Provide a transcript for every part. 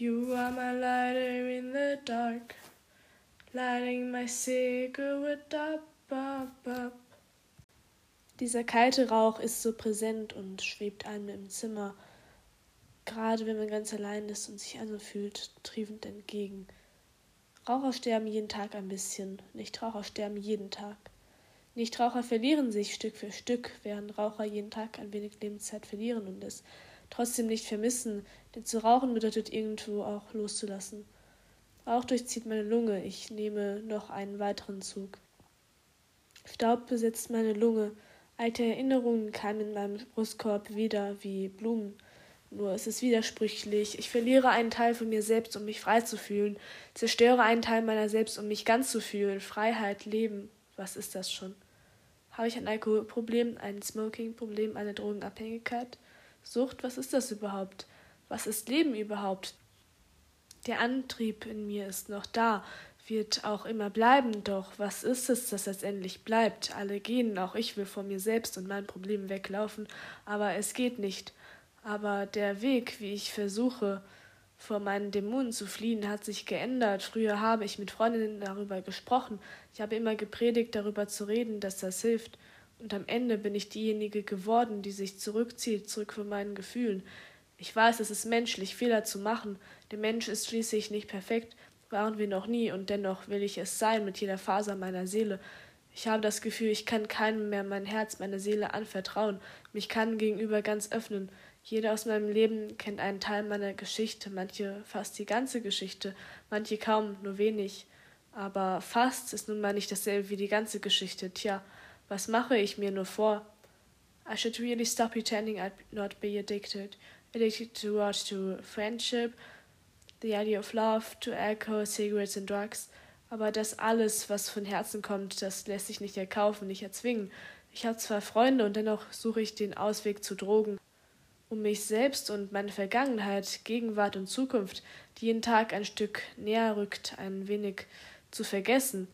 You are my lighter in the dark, lighting my cigarette up, up, up. Dieser kalte Rauch ist so präsent und schwebt einem im Zimmer, gerade wenn man ganz allein ist und sich also fühlt, triefend entgegen. Raucher sterben jeden Tag ein bisschen, Nichtraucher sterben jeden Tag. Nichtraucher verlieren sich Stück für Stück, während Raucher jeden Tag ein wenig Lebenszeit verlieren und es trotzdem nicht vermissen, denn zu rauchen bedeutet irgendwo auch loszulassen. Rauch durchzieht meine Lunge, ich nehme noch einen weiteren Zug. Staub besetzt meine Lunge, alte Erinnerungen keimen in meinem Brustkorb wieder wie Blumen. Nur es ist widersprüchlich. Ich verliere einen Teil von mir selbst, um mich frei zu fühlen, zerstöre einen Teil meiner selbst, um mich ganz zu fühlen. Freiheit, Leben, was ist das schon? Habe ich ein Alkoholproblem, ein Smoking-Problem, eine Drogenabhängigkeit? Sucht, was ist das überhaupt? Was ist Leben überhaupt? Der Antrieb in mir ist noch da, wird auch immer bleiben, doch was ist es, das letztendlich bleibt? Alle gehen, auch ich will vor mir selbst und meinen Problemen weglaufen, aber es geht nicht. Aber der Weg, wie ich versuche, vor meinen Dämonen zu fliehen, hat sich geändert. Früher habe ich mit Freundinnen darüber gesprochen. Ich habe immer gepredigt, darüber zu reden, dass das hilft. Und am Ende bin ich diejenige geworden, die sich zurückzieht, zurück von meinen Gefühlen. Ich weiß, es ist menschlich, Fehler zu machen. Der Mensch ist schließlich nicht perfekt, waren wir noch nie, und dennoch will ich es sein mit jeder Faser meiner Seele. Ich habe das Gefühl, ich kann keinem mehr mein Herz, meine Seele anvertrauen, mich kann gegenüber ganz öffnen. Jeder aus meinem Leben kennt einen Teil meiner Geschichte, manche fast die ganze Geschichte, manche kaum, nur wenig. Aber fast ist nun mal nicht dasselbe wie die ganze Geschichte. Tja, was mache ich mir nur vor? I should really stop pretending I'd not be addicted. Addicted to what? To friendship, the idea of love, to alcohol, cigarettes and drugs. Aber das alles, was von Herzen kommt, das lässt sich nicht erkaufen, nicht erzwingen. Ich habe zwar Freunde und dennoch suche ich den Ausweg zu Drogen um mich selbst und meine Vergangenheit, Gegenwart und Zukunft, die jeden Tag ein Stück näher rückt, ein wenig zu vergessen.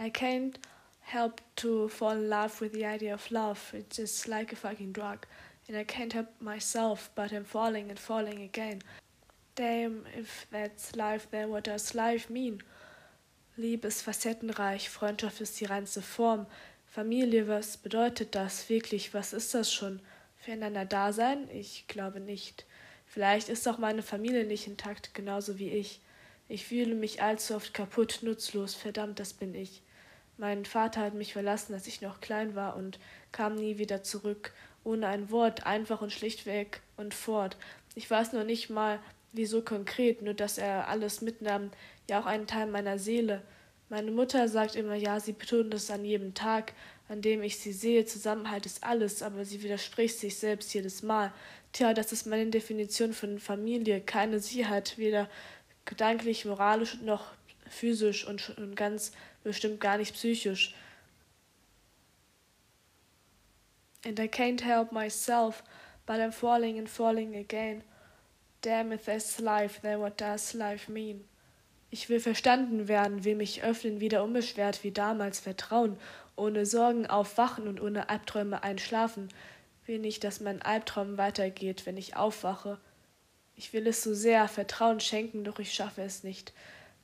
I can't help to fall in love with the idea of love. It's just like a fucking drug. And I can't help myself, but I'm falling and falling again. Damn, if that's life, then what does life mean? Liebe ist facettenreich, Freundschaft ist die reinste Form. Familie, was bedeutet das wirklich? Was ist das schon? füreinander da sein? Ich glaube nicht. Vielleicht ist auch meine Familie nicht intakt, genauso wie ich. Ich fühle mich allzu oft kaputt, nutzlos, verdammt, das bin ich. Mein Vater hat mich verlassen, als ich noch klein war und kam nie wieder zurück, ohne ein Wort, einfach und schlichtweg und fort. Ich weiß noch nicht mal, wieso konkret, nur dass er alles mitnahm, ja auch einen Teil meiner Seele. Meine Mutter sagt immer, ja, sie betont es an jedem Tag, an dem ich sie sehe. Zusammenhalt ist alles, aber sie widerspricht sich selbst jedes Mal. Tja, das ist meine Definition von Familie. Keine Sicherheit, weder gedanklich, moralisch noch physisch und, und ganz bestimmt gar nicht psychisch. And I can't help myself, but I'm falling and falling again. Damn, if that's life, then what does life mean? Ich will verstanden werden, will mich öffnen, wieder unbeschwert wie damals vertrauen ohne Sorgen aufwachen und ohne Albträume einschlafen, will nicht, dass mein Albtraum weitergeht, wenn ich aufwache. Ich will es so sehr Vertrauen schenken, doch ich schaffe es nicht,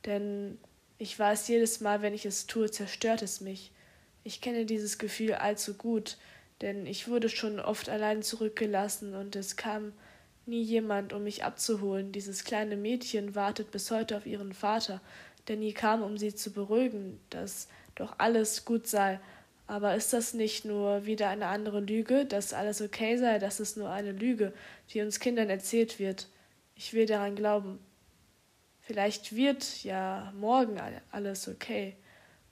denn ich weiß jedes Mal, wenn ich es tue, zerstört es mich. Ich kenne dieses Gefühl allzu gut, denn ich wurde schon oft allein zurückgelassen und es kam nie jemand, um mich abzuholen. Dieses kleine Mädchen wartet bis heute auf ihren Vater, der nie kam, um sie zu beruhigen, dass doch alles gut sei. Aber ist das nicht nur wieder eine andere Lüge, dass alles okay sei, dass es nur eine Lüge, die uns Kindern erzählt wird? Ich will daran glauben. Vielleicht wird ja morgen alles okay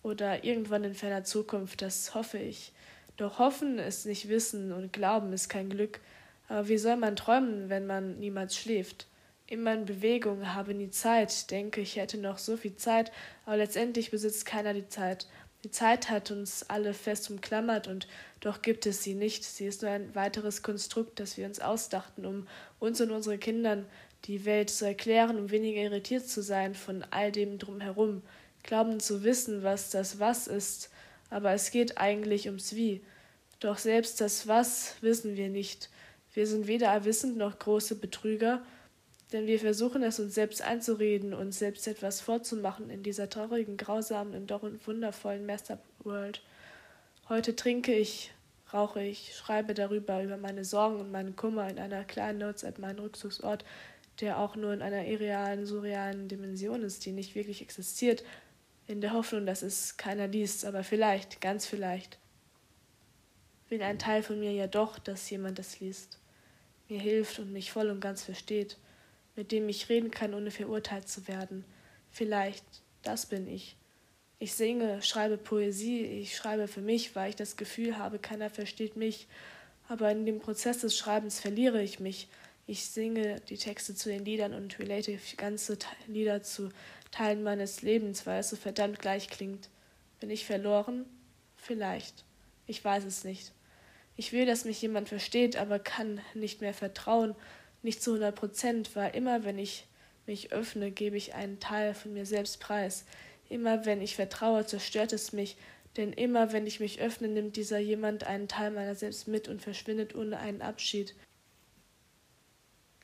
oder irgendwann in ferner Zukunft, das hoffe ich. Doch hoffen ist nicht wissen und glauben ist kein Glück. Aber wie soll man träumen, wenn man niemals schläft? Immer in Bewegung, habe nie Zeit, denke, ich hätte noch so viel Zeit, aber letztendlich besitzt keiner die Zeit. Die Zeit hat uns alle fest umklammert und doch gibt es sie nicht. Sie ist nur ein weiteres Konstrukt, das wir uns ausdachten, um uns und unsere Kindern die Welt zu erklären, um weniger irritiert zu sein von all dem drumherum, glauben zu wissen, was das Was ist, aber es geht eigentlich ums Wie. Doch selbst das Was wissen wir nicht. Wir sind weder erwissend noch große Betrüger, Denn wir versuchen es uns selbst einzureden, uns selbst etwas vorzumachen in dieser traurigen, grausamen und doch wundervollen Masterworld. Heute trinke ich, rauche ich, schreibe darüber, über meine Sorgen und meinen Kummer in einer kleinen Notes-App, meinen Rückzugsort, der auch nur in einer irrealen, surrealen Dimension ist, die nicht wirklich existiert, in der Hoffnung, dass es keiner liest, aber vielleicht, ganz vielleicht, will ein Teil von mir ja doch, dass jemand es liest, mir hilft und mich voll und ganz versteht mit dem ich reden kann, ohne verurteilt zu werden. Vielleicht, das bin ich. Ich singe, schreibe Poesie, ich schreibe für mich, weil ich das Gefühl habe, keiner versteht mich. Aber in dem Prozess des Schreibens verliere ich mich. Ich singe die Texte zu den Liedern und relate ganze Lieder zu Teilen meines Lebens, weil es so verdammt gleich klingt. Bin ich verloren? Vielleicht. Ich weiß es nicht. Ich will, dass mich jemand versteht, aber kann nicht mehr vertrauen, nicht zu 100 Prozent, weil immer wenn ich mich öffne, gebe ich einen Teil von mir selbst preis. Immer wenn ich vertraue, zerstört es mich, denn immer wenn ich mich öffne, nimmt dieser jemand einen Teil meiner selbst mit und verschwindet ohne einen Abschied.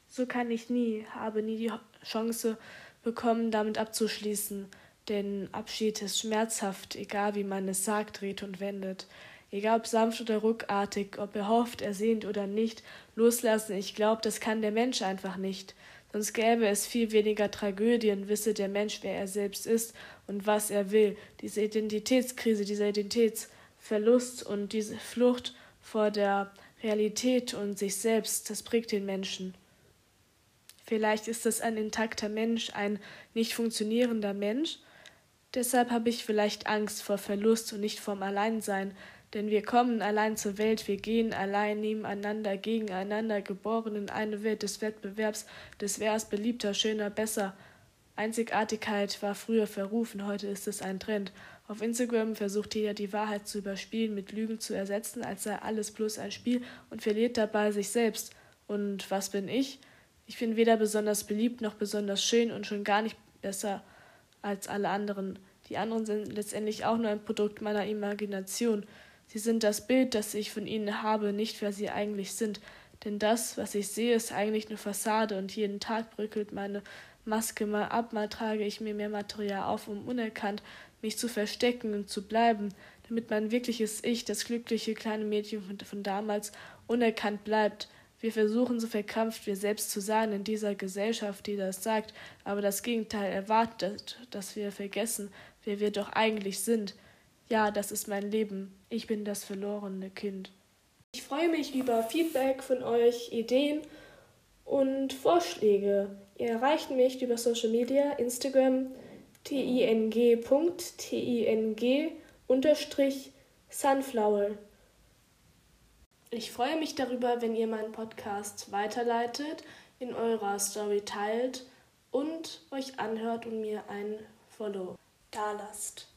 So kann ich nie, habe nie die Chance bekommen, damit abzuschließen, denn Abschied ist schmerzhaft, egal wie man es sagt, dreht und wendet. Egal ob sanft oder ruckartig, ob er hofft, er sehnt oder nicht, loslassen, ich glaube, das kann der Mensch einfach nicht. Sonst gäbe es viel weniger Tragödien, wisse der Mensch, wer er selbst ist und was er will. Diese Identitätskrise, dieser Identitätsverlust und diese Flucht vor der Realität und sich selbst, das prägt den Menschen. Vielleicht ist es ein intakter Mensch, ein nicht funktionierender Mensch. Deshalb habe ich vielleicht Angst vor Verlust und nicht vorm Alleinsein, denn wir kommen allein zur Welt, wir gehen allein nebeneinander, gegeneinander, geboren in eine Welt des Wettbewerbs, des Wers beliebter, schöner, besser. Einzigartigkeit war früher verrufen, heute ist es ein Trend. Auf Instagram versucht jeder die Wahrheit zu überspielen, mit Lügen zu ersetzen, als sei alles bloß ein Spiel und verliert dabei sich selbst. Und was bin ich? Ich bin weder besonders beliebt noch besonders schön und schon gar nicht besser als alle anderen. Die anderen sind letztendlich auch nur ein Produkt meiner Imagination. Sie sind das Bild, das ich von ihnen habe, nicht wer sie eigentlich sind. Denn das, was ich sehe, ist eigentlich nur Fassade und jeden Tag bröckelt meine Maske mal ab, mal trage ich mir mehr Material auf, um unerkannt mich zu verstecken und zu bleiben, damit mein wirkliches Ich, das glückliche kleine Mädchen von damals, unerkannt bleibt. Wir versuchen so verkrampft wir selbst zu sein in dieser Gesellschaft, die das sagt, aber das Gegenteil erwartet, dass wir vergessen, wer wir doch eigentlich sind. Ja, das ist mein Leben. Ich bin das verlorene Kind. Ich freue mich über Feedback von euch, Ideen und Vorschläge. Ihr erreicht mich über Social Media, Instagram, ting.ting-sunflower. Ich freue mich darüber, wenn ihr meinen Podcast weiterleitet, in eurer Story teilt und euch anhört und mir ein Follow dalasst.